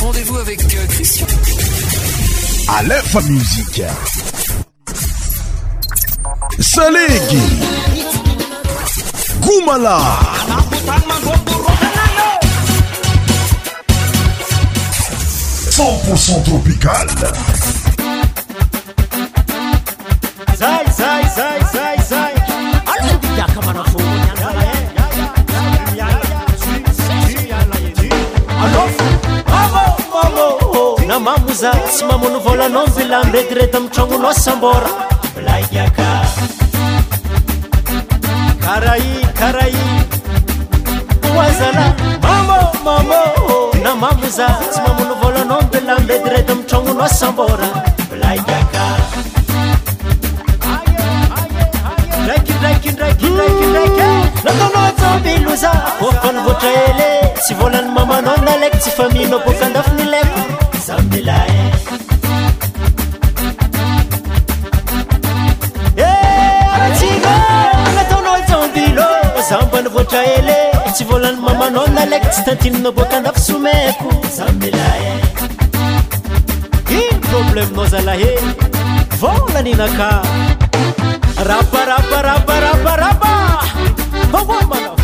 Rendez-vous avec euh, Christian. A l'info musique. Goumala. 100% tropical. mamoza tsy mamano vôana bea eeto b samyilae eh. eh, aratsinô agnataonao janbilo zambany voatra ely tsy vôlan'ny mamanao nalaky tsy tantininao bôka andafisomaiko samla eh. iny problemenao zalahe vôlana inaka rabarabarabarabaraba bôômaa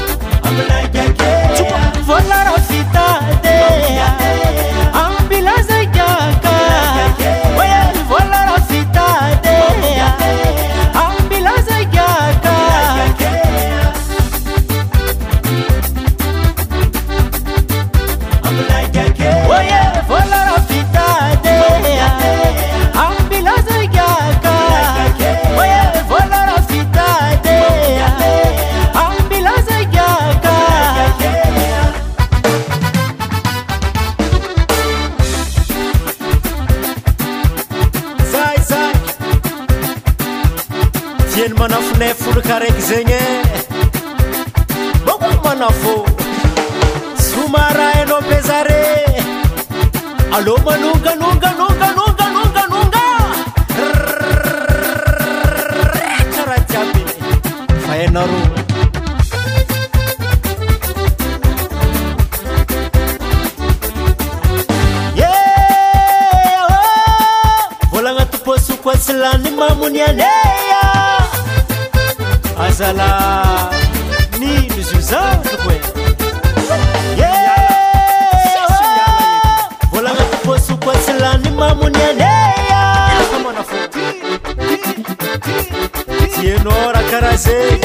araiky zegny a bômo manafô somaraha anao bezare alô manonga nonganonganonga nonga nonga karaha jiaby fahanaro oh. e vola agnatyposokoatsy lany mamony anye zala mino izyo zany ko e volagnato poasokoatsy lany mamony aneaaatianô raha karah zeny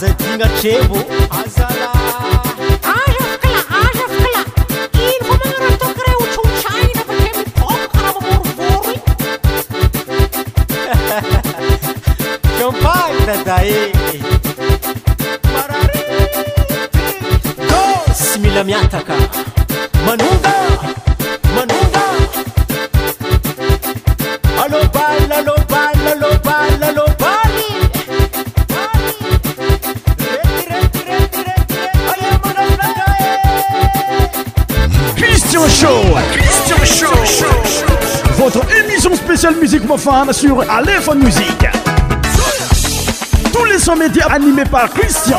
zadigna crebo azala ajafkla azafkla il momaratokreoto tcaina vatebo okramaborvor ciompakta dae parare dosimilamiataka Musique Musique Mofan sur Aléphone Musique. Tous les sons médias animés par Christian.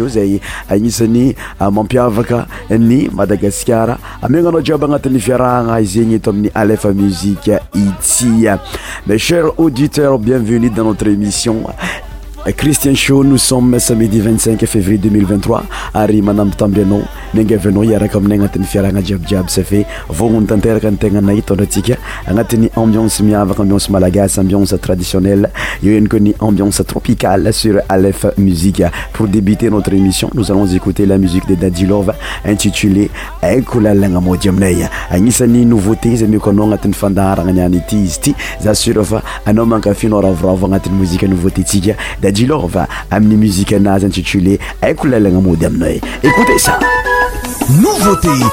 zee agnisany ah, mampie avaka ny madagascar aminana diaba agnatany fiaragna izygny tominy alef musiqe itya ma chers auditeur bienvenu dans notre émission Eh, cristien sho nos somm samidi 5 février 03 ary manambitamby anao mingavynao arakaaminay anat'y fiarahna jiabyjiaby safe oontnteraka ategnaaytndratsika anati'ny ambiance miavakaabine malagasaincetraiionel eoeoinetrae sr f prébtetréissionostedeiéaoalanaiainayanisanynvté aanat'yfandaranaiatyizytyzasraaaaafiraraaté jilorva amin'ny muzika anazy intitulé haiko lalagna mody aminao e ékoute sa nouveautévé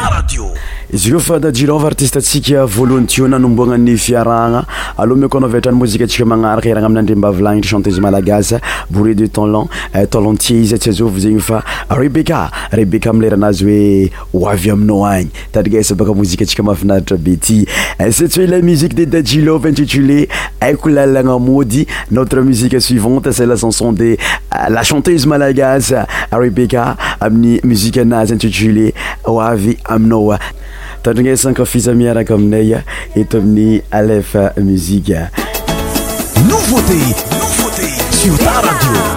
aradio izy koa fa tajileova artistentsika voalohany tio nanomboagna ny fiarahagna aloha miko anao viatrany mozikaatsika manaraka irana aminandrem-bavilanit chantese malagasa burre de talen talentier izytsyazaozegny fa rebeca rebeca mleranazy oeayamiao anysabakamozatsika mafinartra beydeiéanotremssuivantee lachanson de la euh, chantese malagas rebecca amin'ny musianazy inttuléoay aminao tandrana sankafisa miaraka aminaya e toaminy alefa muzika novaute nouvoauté sur tarago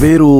ver o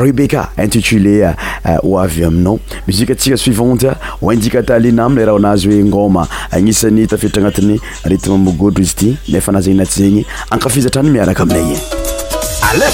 rebeca intitulé ho avy aminao muzikue atsika suivantea hoindika talina amile raha anazy hoe ngôma agnisan'ny tafeitra agnatiny retme mogodro izy ity nefana zny anaty zegny ankafizatrany miaraka amiagyy ala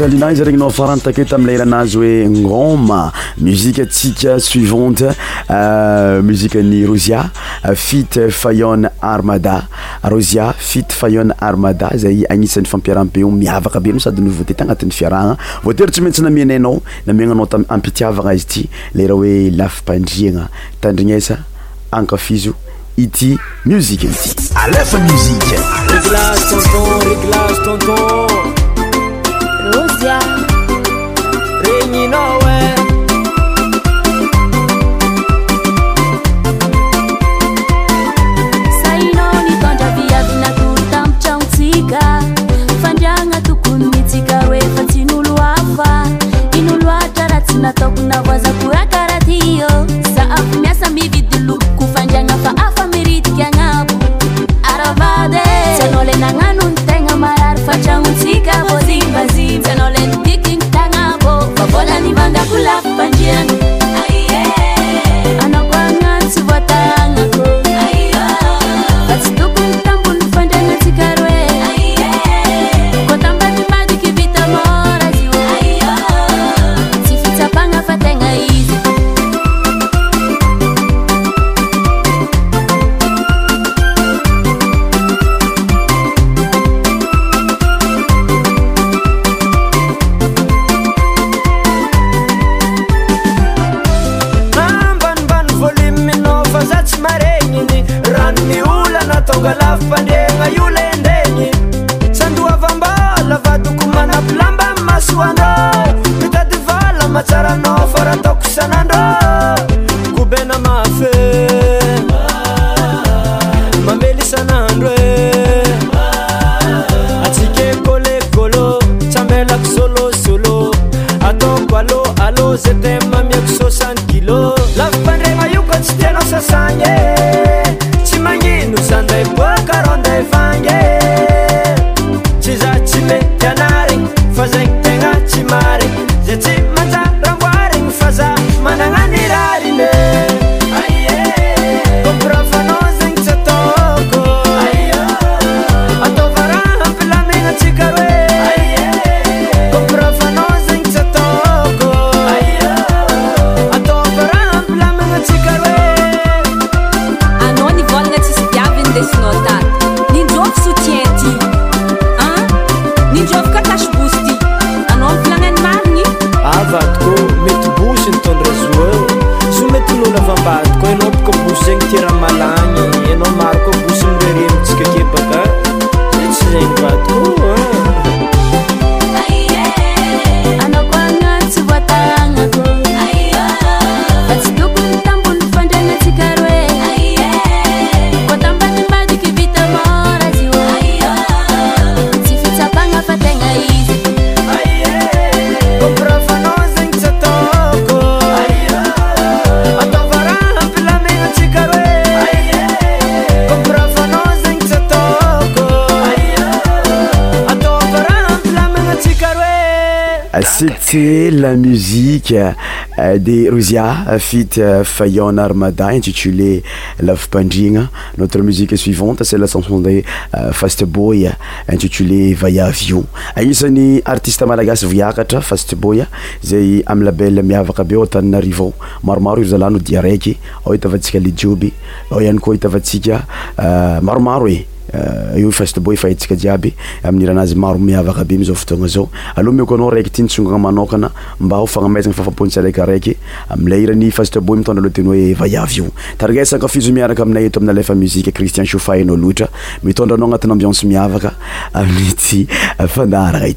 ali euh, izy regnyno afarantake tamleiranazy oe gom musiatsika suivantmuinyroiafitfy amadaoiafityarmada zay anisan'ny fampiarahabe miavakabe o sadyovtet anati'yfiarahana terytsy maintsy namiaaoaaao ta ampiiavana izytyler oeafindianaadia zaregnyinao esahinao nitondra viavinakolo tamtraontsika fandriagna tokony nitsika ro efa tsy n'olo hafa in'olo atra raha tsy nataokona voazakorakarahtio za a miasa mibidy looko fandriagna fa afa miritika agnao aravady anao la naano nikabozimbazimbenolen tikintangabo babola nibanda kula banjiyanu ny olanatonga lava fandegna iola endegny sandroavambala vatoko manapylambany masoandra mitady vala matsaranao faraha taokosanandra cetet la musiqe euh, de rozia fit euh, fayonnarmada intitulé lavipandrina notre musique suivante sa la chanson zay euh, fasteboy intitulé vaya vio aisan'ny artiste malagasy voakatra fasteboy zay amy labelle miavaka be otaninarivao maromaro iry zalano di araiky a ita vatsika lejioby ihany koa itavatsika maromaro e Eh, io fastebo ifa hantsika jiaby aminiranazy maro miavaka be mzao fotoagna zao aloha miokoanao raiky ty nitsongana manokana mba ofanamaizana fafampontsiraikiraiky amla irany fastebo mitondra ala teny hoe vaiavy io tarinesaka fizo miaraka aminay eto amin'y alefa muzie cristian sofaanao loatra mitondranao agnatinyambionse miavaka aaay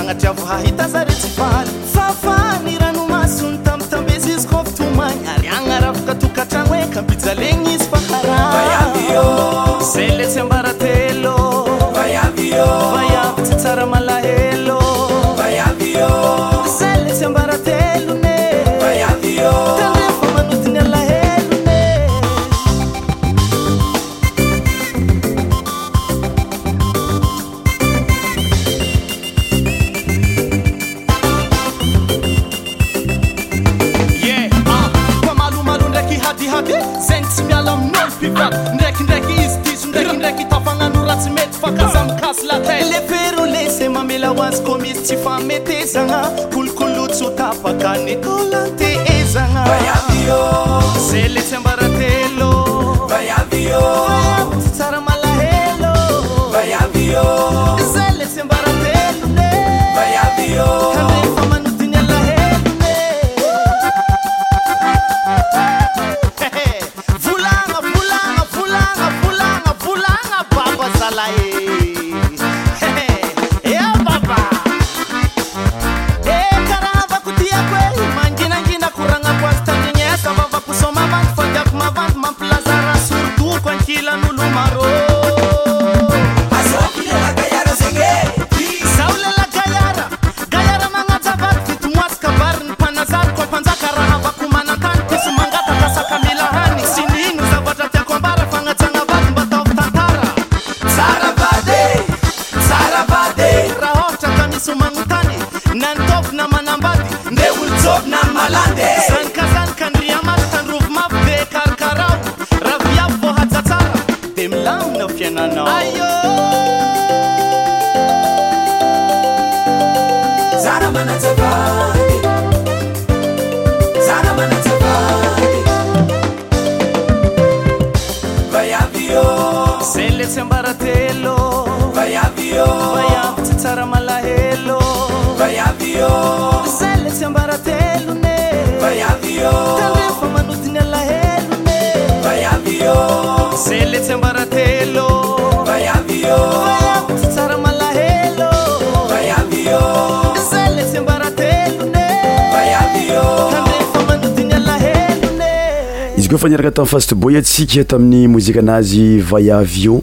anaia hahitazaretsy ay fafanyrano masony tam tambezizy koptomaaanarafaka tokatrano e kabijalegna izy aaeltyaabsy aaaeetsybaa zana kolokolotsotafaka nekola té ezagnaaô ze lesymba kofa neraka tamin'y fastebo ia tsyk tamin'ny mozika anazy vayavy io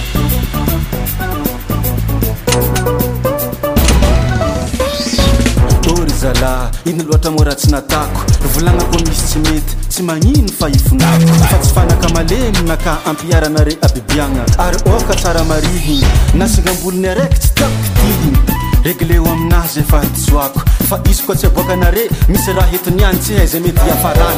zala inoloatra moratsy natako volagnako misy tsy mety tsy magnino fahifonako fa tsy fanaka malemina ka ampiara anare abibiagna ary ôka tsara marihiny nasigambolony araiky tsy tiakitihi regle o aminazy efa hatisoako fa izy ko tsy aboaka anare misy raha hetiniany tsy haza mety iafarany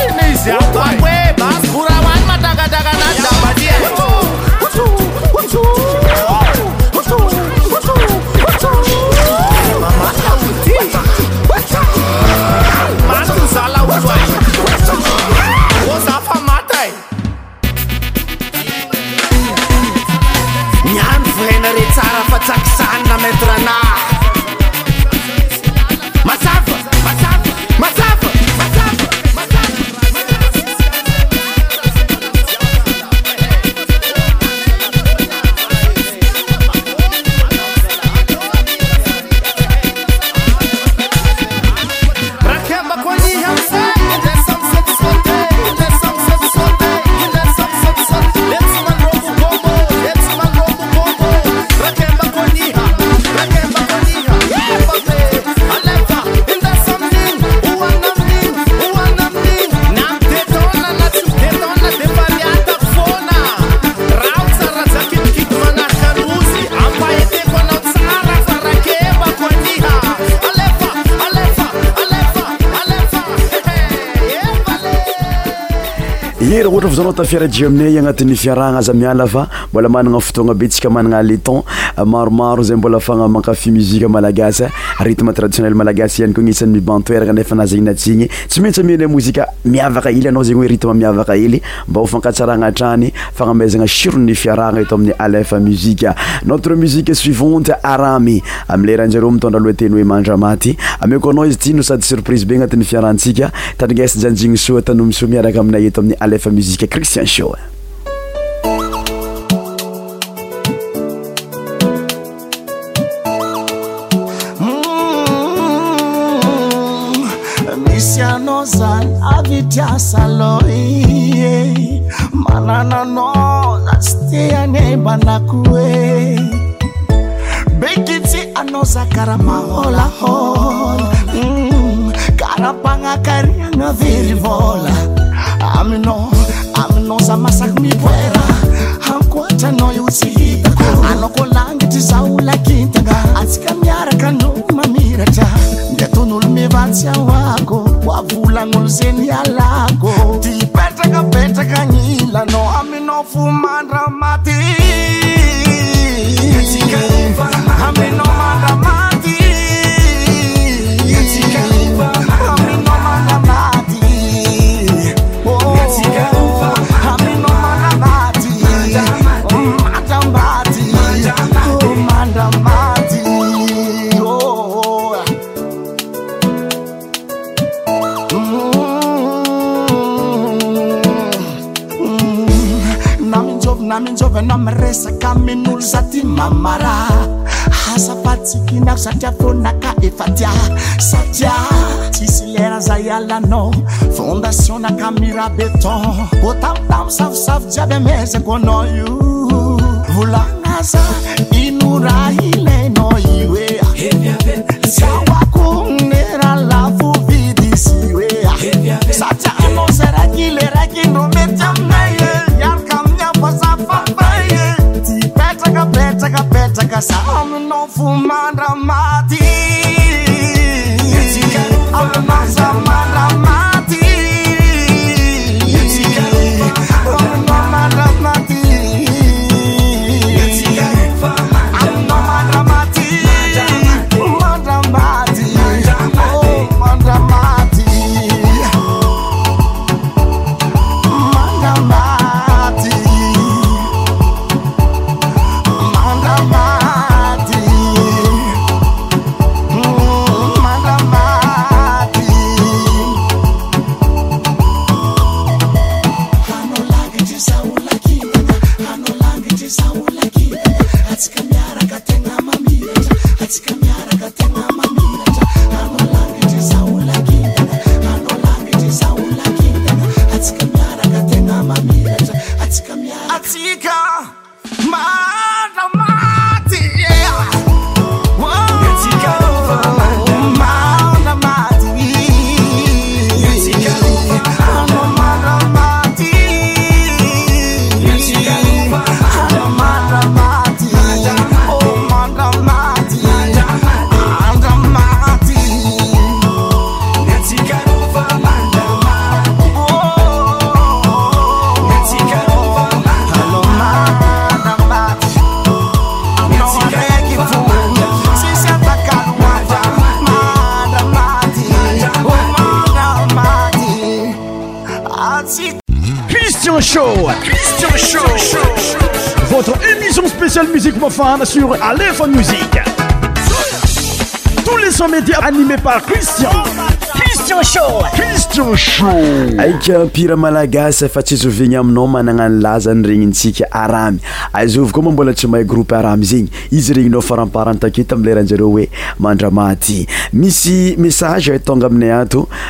fiaraide aminay agnatin'ny fiarahagna aza miala fa mbola manana fotoagna be ntsika manana aleton maromaro zay mbola fanamakafi mui malagastmtradiionelmalaasay'yteysyitsyaiyaaz oemiy mba fakatsarantrayfanazana irfa eoamiy mi notre musiqe suivante ramy amle rhanereo mitondra loateyoe mandramaty ameko aao izy y sadysurprise e tfrasikatainyst iaakaainayeamiy crisien s liy ananano zasy tianembanakoe bekitsy anazakara maôlaôla karapanakariagna mm, very vola amino aminoza masaky miboera akoatrana iotsyhita anakolangi ty zaola kintaa atsika miarakandrom vatsy ahoako o avolagnolo zeny alako ty petrakapetraka gny ilanao aminao fo mandra maty nolo zaty mamara hasafatsikinako satria vonaka efatia satia tsisy leraza ialanao fondation nakamira beton bo tamtamo savosavojy aby amezako anao io volanaza inorai i cristian sho aika ampira malagasy fa tsy hzovigny aminao managnano lazany regnintsika aramy azovy koa ma mbola tsy mahay groupy aramy zegny izy regninao farampartantaketa amileraha nzareo hoe mandramaty misy message e tonga aminay ato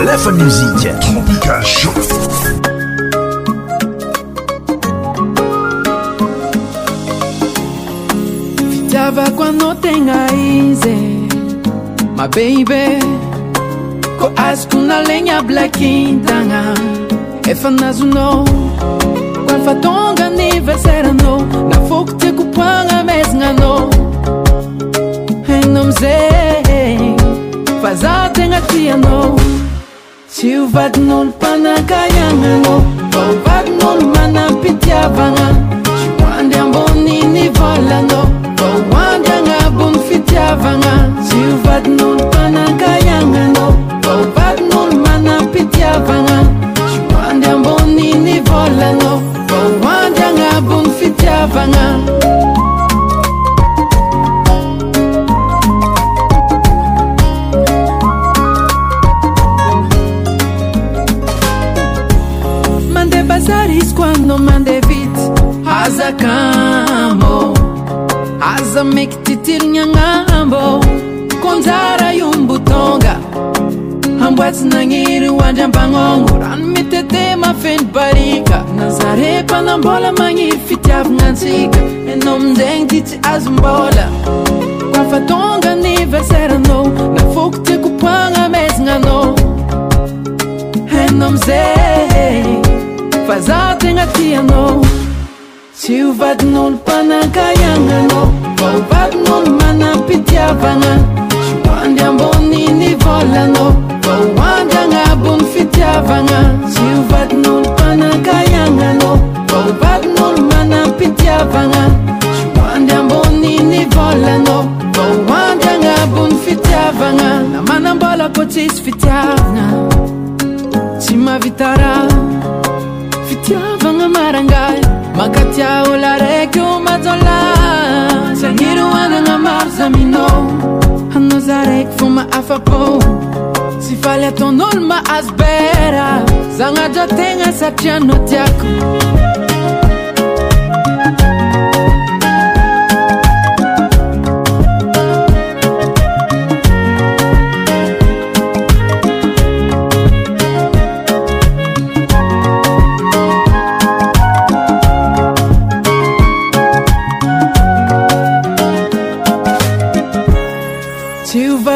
lefanezida trobiajo fitiavako anao tegna izy ma beiby ko azokona legna blakintagna efanazonao qa fatonga aniversaryanao na fokoty kopoagna mezagna anao ennamize fazategna tiana 啦啦 aza maky tytirigna anambô konjara iombotonga amboatsy naniry hoandryambagnogno rano mity ete mafeny barika nazarepanambola maniry fitiavagna ntsika anao aminzegny ty tsy azo mbola koafa tonga niveseraanao nafoko tyakopoana mazanaanao anao miza fa zah tegna ty anao sy ovatin'olopanakaiananaovatin'olo manampitiavana sy andyambony ivolana andyagnabony fitiavana sy ovatin'olo panakaiananavatin'olo manampitiavana sy andy ambonynivanaandy anabony fitiavagna na manambola ko tsisy fitiaagna tsy mavitara fitiavagna maranga tsy a ola araiky o majola sy aniry anagna maro saminao anao za raiky vô ma afa-pô sy faly ataon'olo ma azobera zagnatra tegna satria nao tiako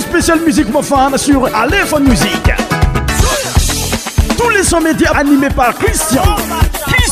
spéciale musique mofane sur Aléphone Musique. Tous les sons médias animés par Christian.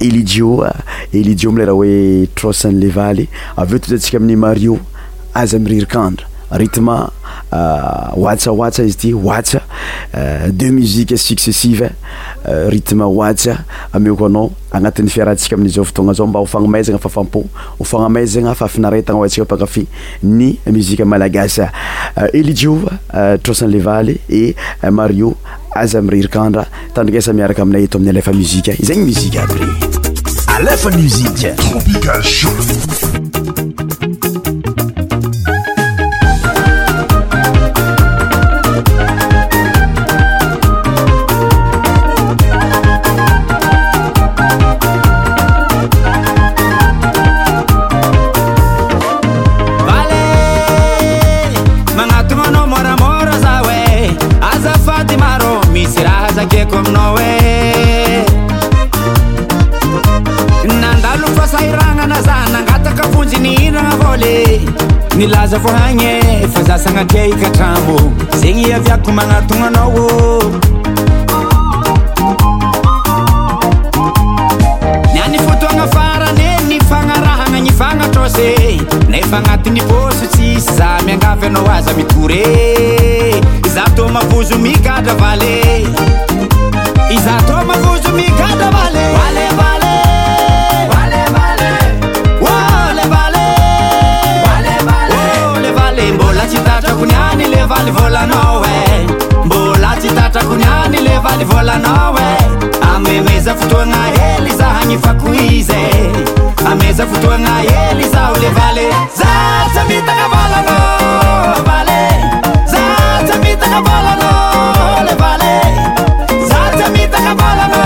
elijio elijo mileyraha hoe trosany levaly avy eo totra ntsika amin'ny mario azy amiririkandra ritme euh, atsaasa izy ity atsa euh, deux muiqe successiveritme euh, asameko anao agnatin'ny fiarahantsika amiza vtona zao mba ofanamazana fafampo fanaazana fafinaratana ontsika pakafi ny muzia malagasy elijo trosa levaly e mario aza amrerikandra tandrikasa miaraka aminay t amin'ny alefa muzi zanymuzi a nilaza vohagne efa zasagnatria ikatrambô zegny aviako manatogn anaoô oh. nyany fotoagna farany ny fagnarahagna ny fagnatro se nefa agnatin'ny pôsotsy syza miangavy anao aza mitoré za tô mavozo migatra vale l vôlanaoe amemezafotoagna hely zahagnyfako izy ameza fotoagna ely zao le vale zasy mitana vôlanaval zasy mitana volana leval zasymitana vôlana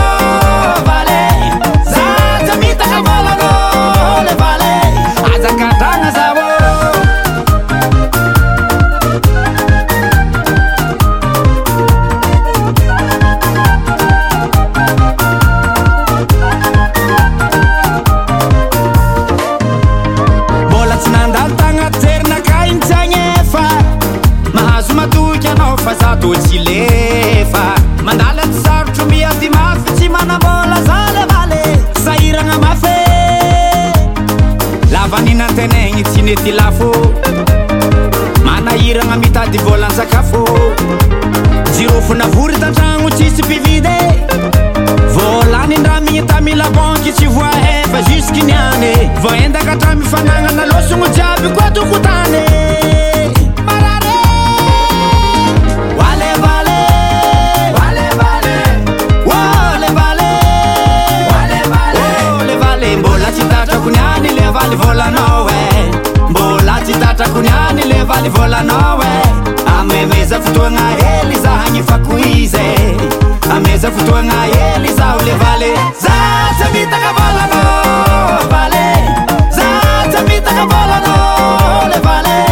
yty lafo manahiragna mitady vôlan-sakafo jirofonavorytantragno tsisy pividy vôlanindramigny tamilabanky tsy voa efa jusqe niany vô endaka atra mifanagnana losogno jiaby koa atokotany mararellle vale mbola tsy tatrako niany le valy vôlanao e eh. tatrakoniany levaly volana e amemeza fotoagna hely zahagny fako ize ameza fotoagna hely zaho le valy zatsymitana volanvale zatsymitanavolanleva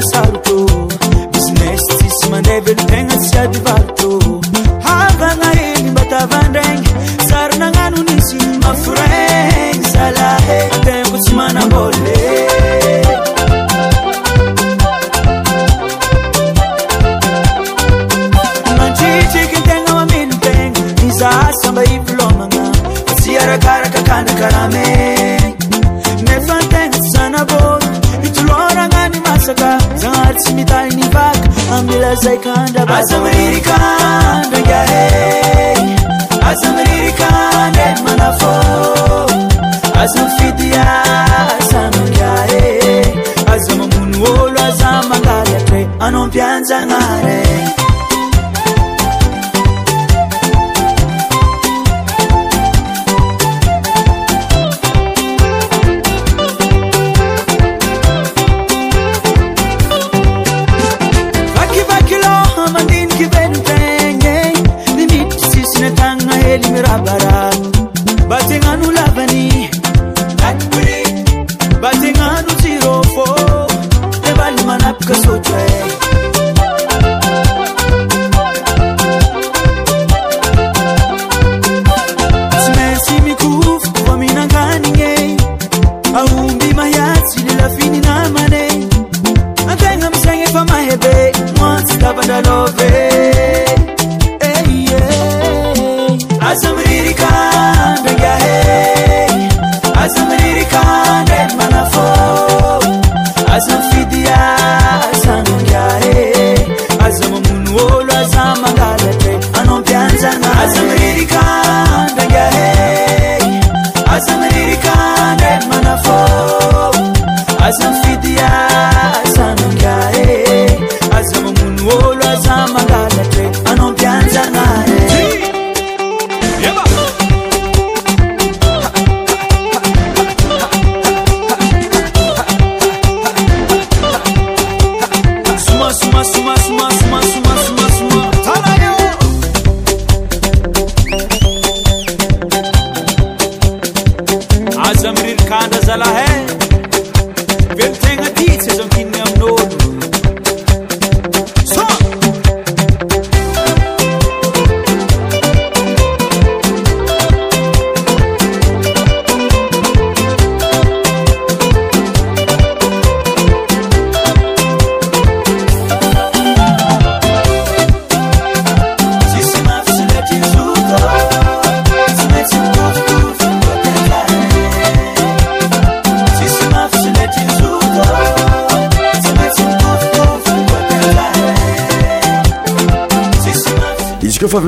dance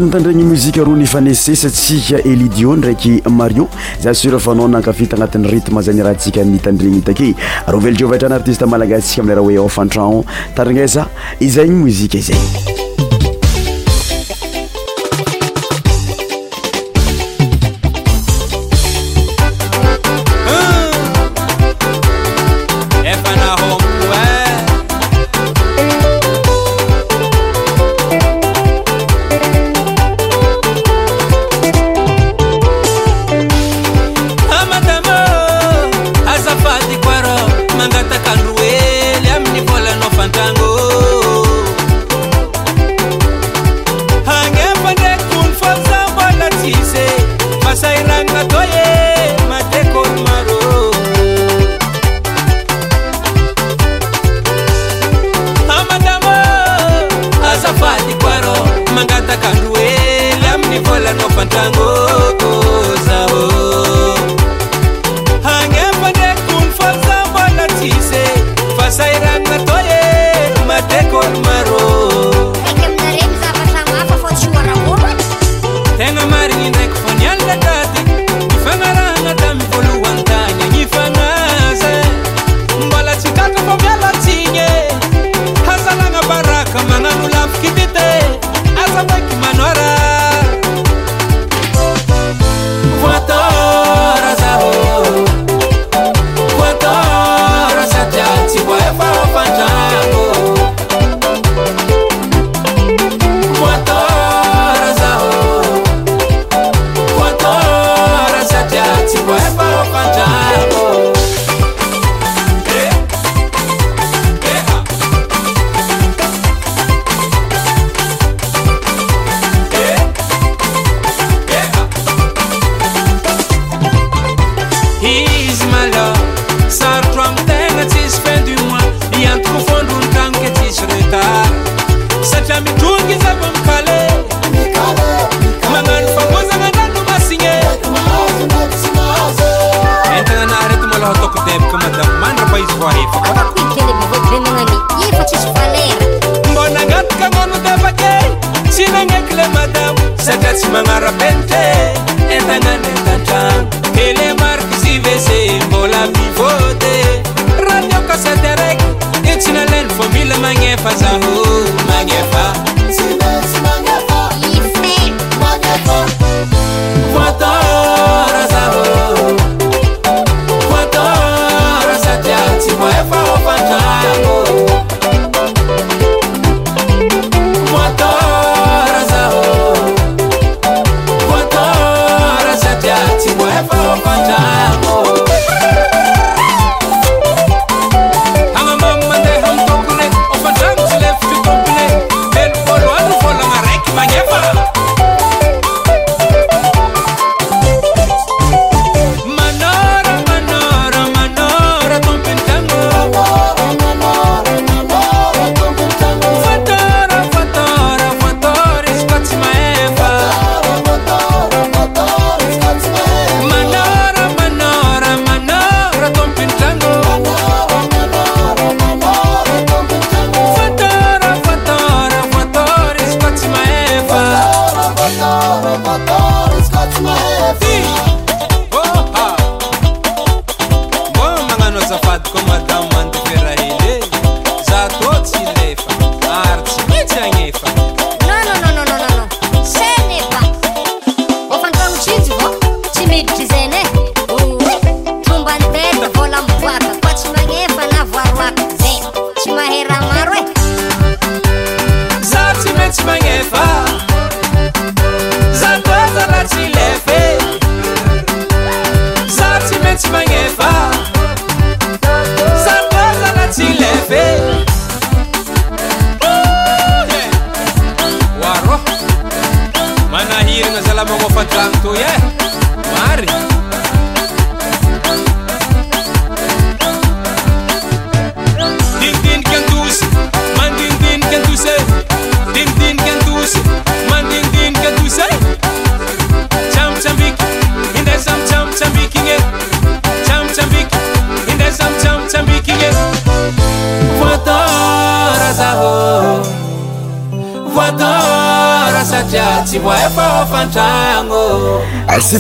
ny tandregny mozika roa nifanesesatsika elidio ndraiky mario za sura fanao nankafita agnatin'ny ritme zay gny raha ntsika nitandregny itake ro velo jehova eatrany artiste malagasitsika amileraha hoe ofantrao tarinesa izagny mozika izay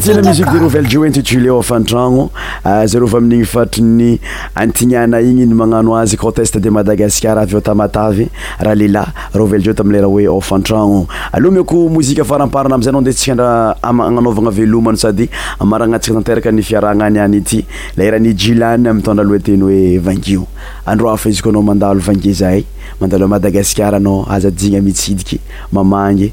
dreeintitéfatranozareamin'igny fatrny antinana igny y magnano azy coteste de madagascar avtamatavy raha lela roveeo tamlrah oe fantranoamikofaraparanaazayondesa daananana velomany sady maranatsia ateraka ny fiarahnany anyity lairaha nyjilan amtndraloatey oeaoadr zyaaday mandala madagaskara anao azadina mitsidiky mamangy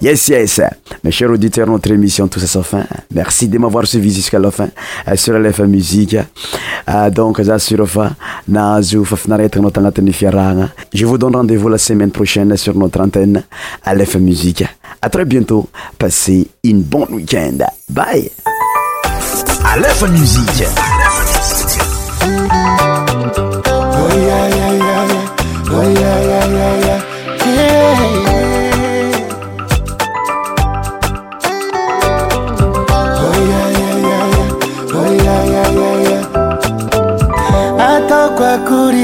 Yes, yes. Mes chers auditeurs, notre émission Tout à sa fin. Merci de m'avoir suivi jusqu'à la fin euh, sur LFM Musique. Euh, donc, je vous donne rendez-vous la semaine prochaine sur notre antenne LFM Musique. À très bientôt. Passez une bonne week-end. Bye. LFM Musique.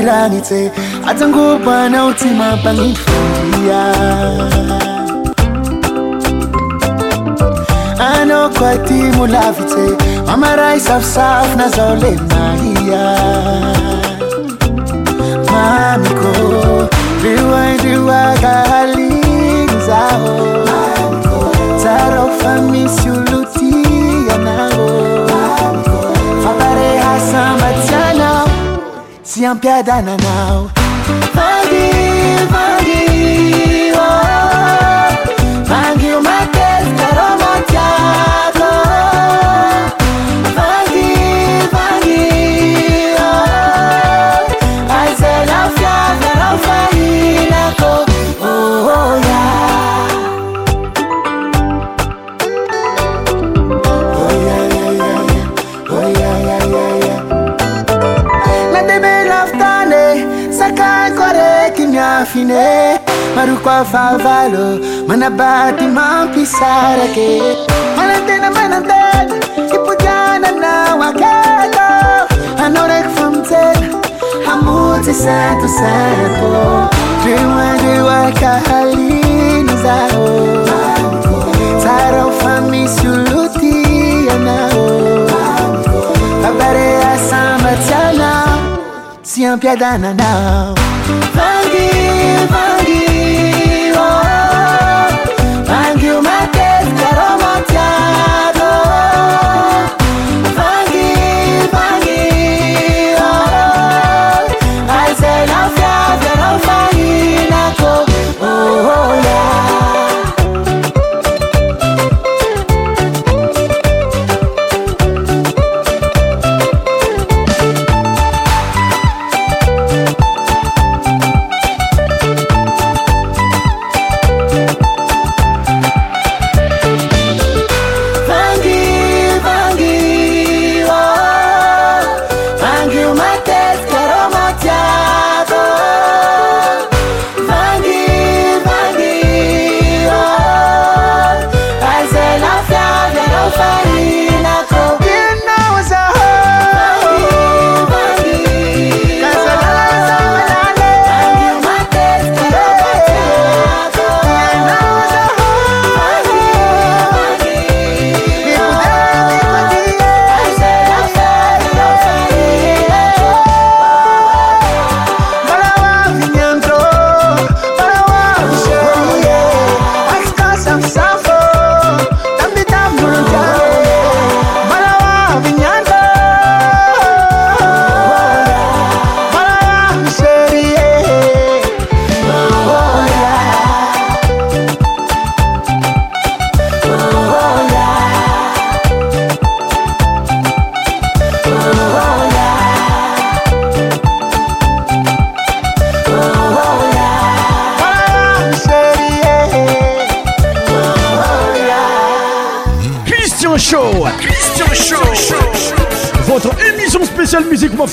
ragni tse ajangobaanao ty mampaniy fahia anao koa ty molavitse mamaray safisafina zao le mahia mamiko riaindriakahaligny zaho tsarao fa misy I'm champion now. Oh. kwa favalo manabati mampisarake malantena manantena ipujana na wakelo anorek famtena hamuti santo santo drewa drewa kahalini zao taro famisuluti yanao babarea sambatana siampiadananao